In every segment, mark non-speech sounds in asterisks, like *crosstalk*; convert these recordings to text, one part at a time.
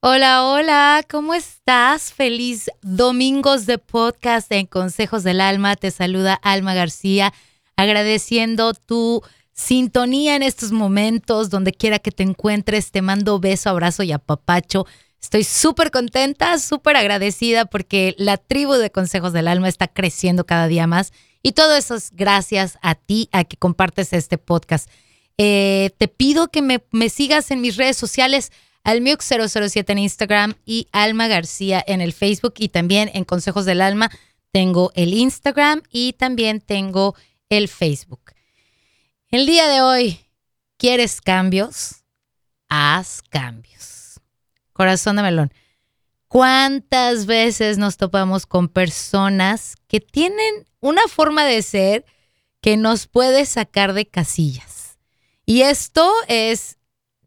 Hola, hola, ¿cómo estás? Feliz domingos de podcast en Consejos del Alma. Te saluda Alma García, agradeciendo tu sintonía en estos momentos, donde quiera que te encuentres. Te mando beso, abrazo y apapacho. Estoy súper contenta, súper agradecida porque la tribu de Consejos del Alma está creciendo cada día más. Y todo eso es gracias a ti, a que compartes este podcast. Eh, te pido que me, me sigas en mis redes sociales Almiuk007 en Instagram y Alma García en el Facebook y también en Consejos del Alma tengo el Instagram y también tengo el Facebook. El día de hoy, ¿quieres cambios? Haz cambios. Corazón de melón. ¿Cuántas veces nos topamos con personas que tienen una forma de ser que nos puede sacar de casillas? Y esto es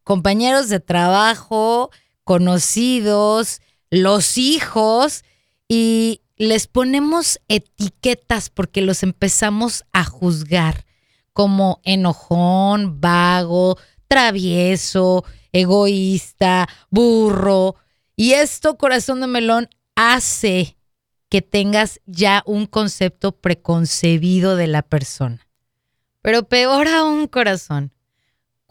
compañeros de trabajo, conocidos, los hijos, y les ponemos etiquetas porque los empezamos a juzgar como enojón, vago, travieso, egoísta, burro. Y esto, corazón de melón, hace que tengas ya un concepto preconcebido de la persona. Pero peor aún, corazón,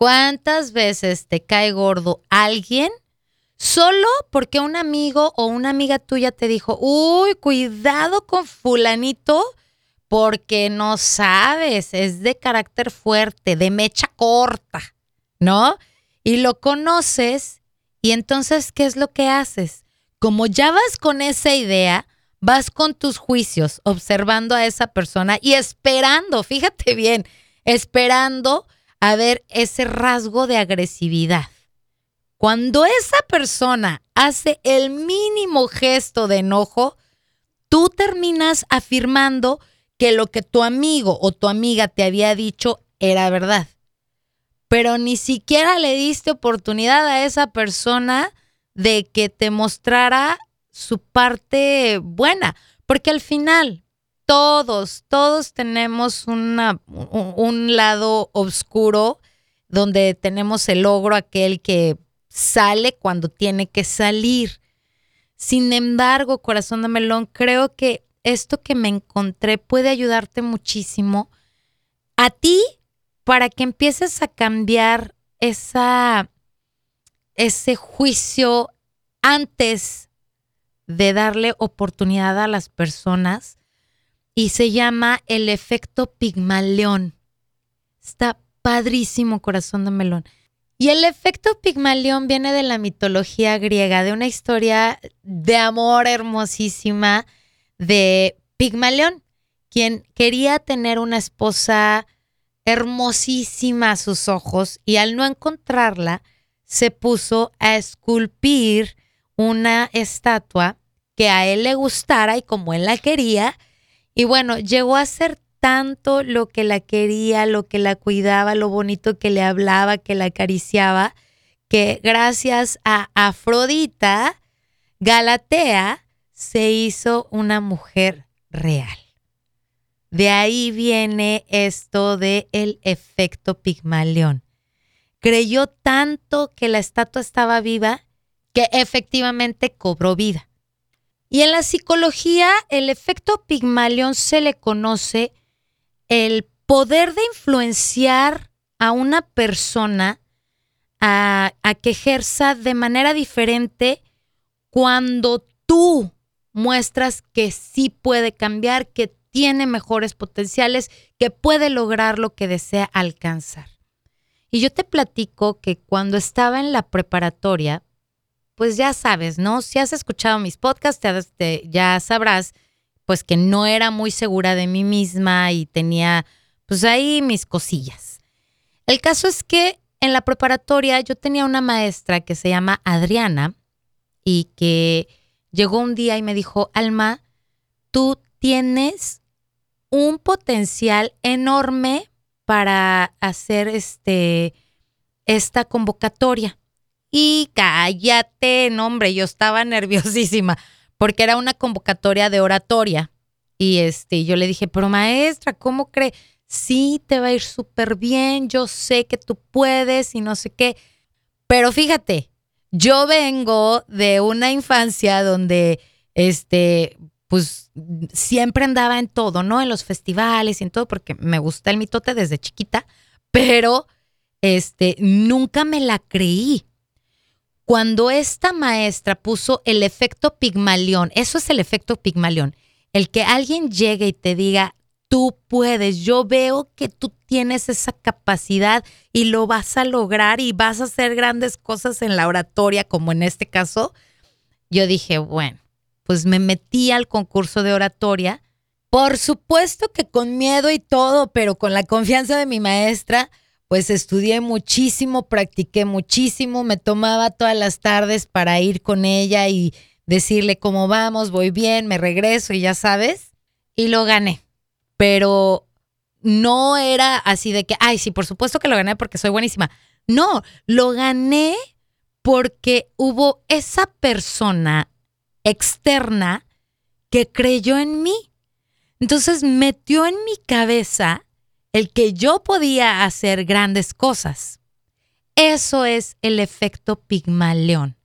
¿Cuántas veces te cae gordo alguien solo porque un amigo o una amiga tuya te dijo, uy, cuidado con fulanito porque no sabes, es de carácter fuerte, de mecha corta, ¿no? Y lo conoces y entonces, ¿qué es lo que haces? Como ya vas con esa idea, vas con tus juicios, observando a esa persona y esperando, fíjate bien, esperando a ver ese rasgo de agresividad. Cuando esa persona hace el mínimo gesto de enojo, tú terminas afirmando que lo que tu amigo o tu amiga te había dicho era verdad. Pero ni siquiera le diste oportunidad a esa persona de que te mostrara su parte buena, porque al final todos, todos tenemos una, un lado oscuro donde tenemos el logro aquel que sale cuando tiene que salir. Sin embargo, corazón de melón, creo que esto que me encontré puede ayudarte muchísimo a ti para que empieces a cambiar esa, ese juicio antes de darle oportunidad a las personas y se llama El efecto Pigmalión. Está padrísimo, corazón de melón. Y el efecto Pigmalión viene de la mitología griega, de una historia de amor hermosísima de Pigmalión, quien quería tener una esposa hermosísima a sus ojos y al no encontrarla, se puso a esculpir una estatua que a él le gustara y como él la quería, y bueno, llegó a ser tanto lo que la quería, lo que la cuidaba, lo bonito que le hablaba, que la acariciaba, que gracias a Afrodita, Galatea se hizo una mujer real. De ahí viene esto de el efecto Pigmalión. Creyó tanto que la estatua estaba viva que efectivamente cobró vida. Y en la psicología, el efecto Pigmalión se le conoce el poder de influenciar a una persona a, a, que ejerza de manera diferente cuando tú muestras que sí puede cambiar, que tiene mejores potenciales, que puede lograr lo que desea alcanzar. Y yo te platico que cuando estaba en la preparatoria, pues ya sabes, ¿no? Si has escuchado mis podcasts, ya sabrás, pues que no era muy segura de mí misma y tenía, pues ahí mis cosillas. El caso es que en la preparatoria yo tenía una maestra que se llama Adriana y que llegó un día y me dijo, Alma, tú tienes un potencial enorme para hacer este, esta convocatoria. Y cállate, no, hombre, yo estaba *laughs* nerviosísima porque era una convocatoria de oratoria. Y este, yo le dije, pero maestra, ¿cómo cree? Sí, te va a ir súper bien, yo sé que tú puedes y no sé qué. Pero fíjate, yo vengo de una infancia donde, este, pues siempre andaba en todo, ¿no? En los festivales y en todo, porque me gusta el mitote desde chiquita, pero este, nunca me la creí. Cuando esta maestra puso el efecto Pigmalión, eso es el efecto Pigmalión, el que alguien llegue y te diga, tú puedes, yo veo que tú tienes esa capacidad y lo vas a lograr y vas a hacer grandes cosas en la oratoria, como en este caso, yo dije, bueno, pues me metí al concurso de oratoria. Por supuesto que con miedo y todo, pero con la confianza de mi maestra, pues estudié muchísimo, practiqué muchísimo, me tomaba todas las tardes para ir con ella y decirle cómo vamos, voy bien, me regreso y ya sabes, y lo gané pero no era así de que, ay, sí, por supuesto que lo gané porque soy buenísima. No, lo gané porque hubo esa persona externa que creyó en mí. Entonces metió en mi cabeza el que yo podía hacer grandes cosas. Eso es el efecto Pigmaleón.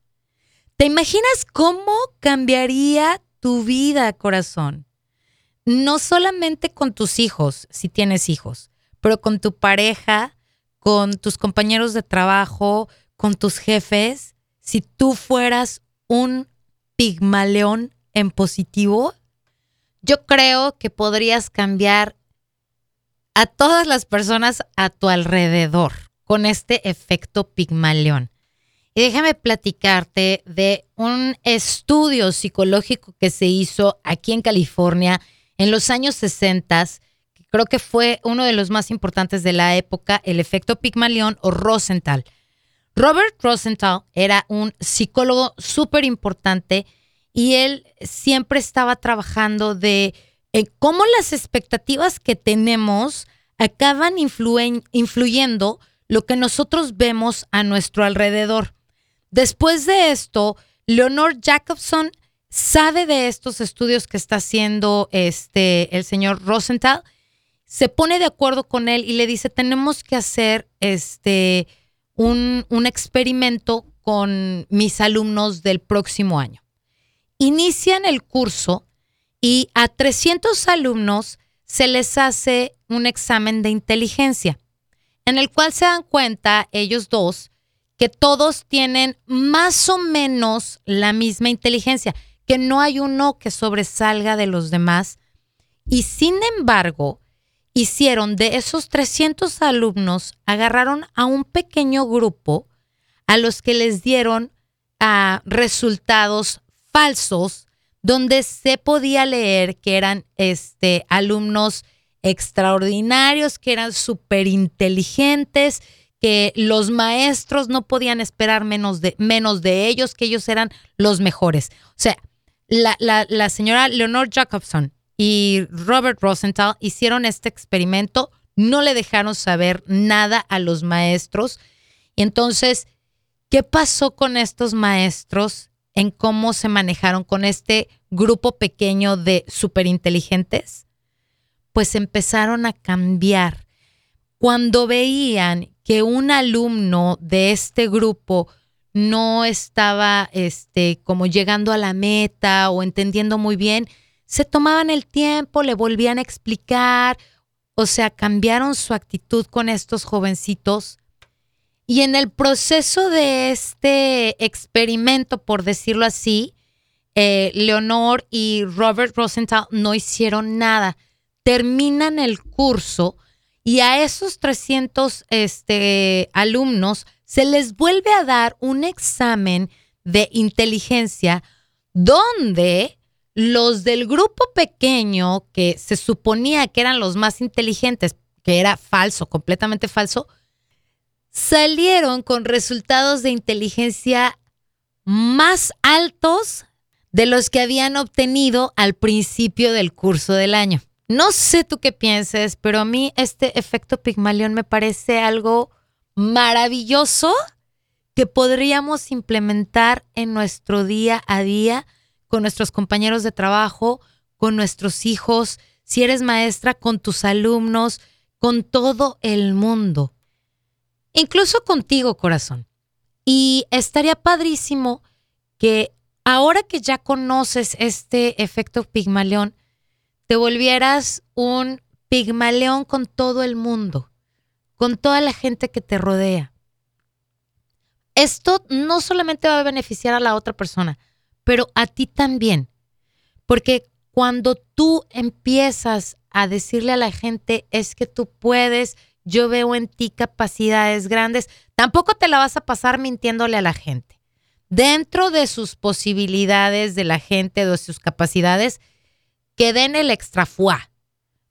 ¿Te imaginas cómo cambiaría tu vida, corazón? no solamente con tus hijos, si tienes hijos, pero con tu pareja, con tus compañeros de trabajo, con tus jefes, si tú fueras un pigmaleón en positivo, yo creo que podrías cambiar a todas las personas a tu alrededor con este efecto pigmaleón. Y déjame platicarte de un estudio psicológico que se hizo aquí en California en los años 60, creo que fue uno de los más importantes de la época, el efecto Pigmalión o Rosenthal. Robert Rosenthal era un psicólogo súper importante y él siempre estaba trabajando de cómo las expectativas que tenemos acaban influyendo lo que nosotros vemos a nuestro alrededor. Después de esto, Leonor Jacobson sabe de estos estudios que está haciendo este, el señor Rosenthal, se pone de acuerdo con él y le dice, tenemos que hacer este, un, un experimento con mis alumnos del próximo año. Inician el curso y a 300 alumnos se les hace un examen de inteligencia, en el cual se dan cuenta ellos dos que todos tienen más o menos la misma inteligencia que no hay uno que sobresalga de los demás. Y sin embargo, hicieron de esos 300 alumnos, agarraron a un pequeño grupo a los que les dieron ah, resultados falsos donde se podía leer que eran este, alumnos extraordinarios, que eran súper inteligentes, que los maestros no podían esperar menos de, menos de ellos, que ellos eran los mejores. O sea, la, señora Leonor Jacobson y Robert Rosenthal hicieron este experimento, no le dejaron saber nada a los maestros. Y entonces, ¿qué pasó con estos maestros en cómo se manejaron con este grupo pequeño de superinteligentes? Pues empezaron a cambiar. Cuando veían que un alumno de este grupo no estaba este, como llegando a la meta o entendiendo muy bien, se tomaban el tiempo, le volvían a explicar, o sea, cambiaron su actitud con estos jovencitos. Y en el proceso de este experimento, por decirlo así, eh, Leonor y Robert Rosenthal no hicieron nada. Terminan el curso y a esos 300 este, alumnos se les vuelve a dar un examen de inteligencia donde los del grupo pequeño, que se suponía que eran los más inteligentes, que era falso, completamente falso, salieron con resultados de inteligencia más altos de los que habían obtenido al principio del curso del año. No sé tú qué pienses, pero a mí este efecto Pigmalión me parece algo maravilloso que podríamos implementar en nuestro día a día con nuestros compañeros de trabajo, con nuestros hijos, si eres maestra, con tus alumnos, con todo el mundo. Incluso contigo, corazón. Y estaría padrísimo que ahora que ya conoces este efecto pigmaleón, te volvieras un pigmaleón con todo el mundo, con toda la gente que te rodea. Esto no solamente va a beneficiar a la otra persona, pero a ti también. Porque cuando tú empiezas a decirle a la gente, es que tú puedes, yo veo en ti capacidades grandes, tampoco te la vas a pasar mintiéndole a la gente. Dentro de sus posibilidades de la gente, de sus capacidades, que den el extra fuá.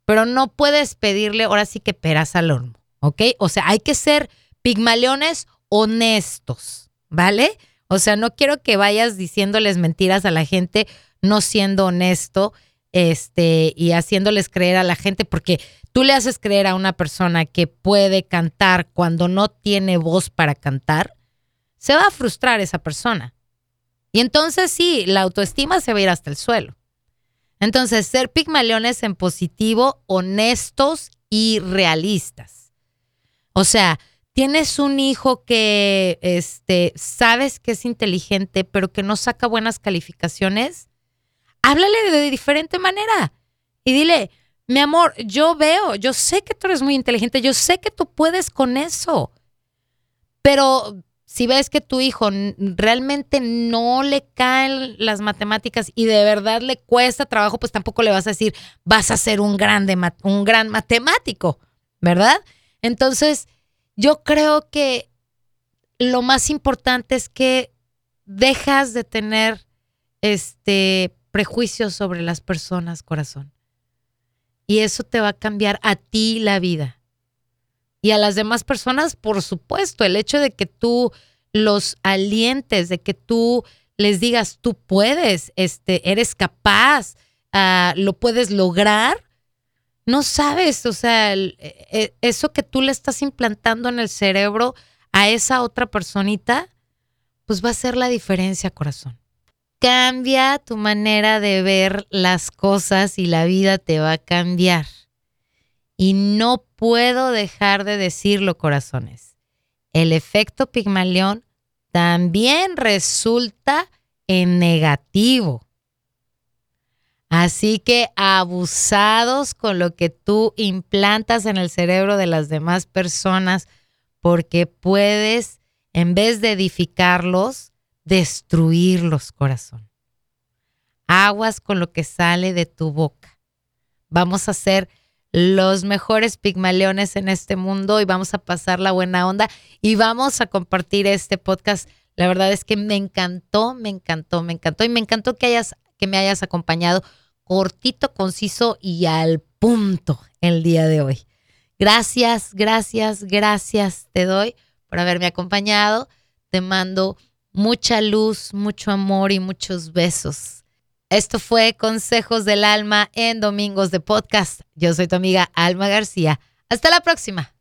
Pero no puedes pedirle ahora sí que peras al horno, ¿ok? O sea, hay que ser pigmaleones honestos, ¿vale? O sea, no quiero que vayas diciéndoles mentiras a la gente no siendo honesto este, y haciéndoles creer a la gente, porque tú le haces creer a una persona que puede cantar cuando no tiene voz para cantar, se va a frustrar esa persona. Y entonces sí, la autoestima se va a ir hasta el suelo. Entonces, ser pigmaleones en positivo, honestos y realistas. O sea, tienes un hijo que este, sabes que es inteligente, pero que no saca buenas calificaciones, háblale de diferente manera y dile, mi amor, yo veo, yo sé que tú eres muy inteligente, yo sé que tú puedes con eso, pero si ves que tu hijo realmente no le caen las matemáticas y de verdad le cuesta trabajo, pues tampoco le vas a decir, vas a ser un, grande, un gran matemático, ¿verdad? Entonces, yo creo que lo más importante es que dejas de tener este prejuicios sobre las personas, corazón. Y eso te va a cambiar a ti la vida. Y a las demás personas, por supuesto, el hecho de que tú los alientes, de que tú les digas, tú puedes, este, eres capaz, uh, lo puedes lograr, no sabes, o sea, el, e, eso que tú le estás implantando en el cerebro a esa otra personita, pues va a ser la diferencia, corazón cambia tu manera de ver las cosas y la vida te va a cambiar. Y no puedo dejar de decirlo, corazones. El efecto Pigmalión también resulta en negativo. Así que abusados con lo que tú implantas en el cerebro de las demás personas, porque puedes, en vez de edificarlos, destruirlos, corazón. Aguas con lo que sale de tu boca. Vamos a ser los mejores pigmaleones en este mundo y vamos a pasar la buena onda y vamos a compartir este podcast. La verdad es que me encantó, me encantó, me encantó y me encantó que hayas que me hayas acompañado cortito, conciso y al punto el día de hoy. Gracias, gracias, gracias te doy por haberme acompañado. Te mando mucha luz, mucho amor y muchos besos. Esto fue Consejos del Alma en Domingos de Podcast. Yo soy tu amiga Alma García. Hasta la próxima.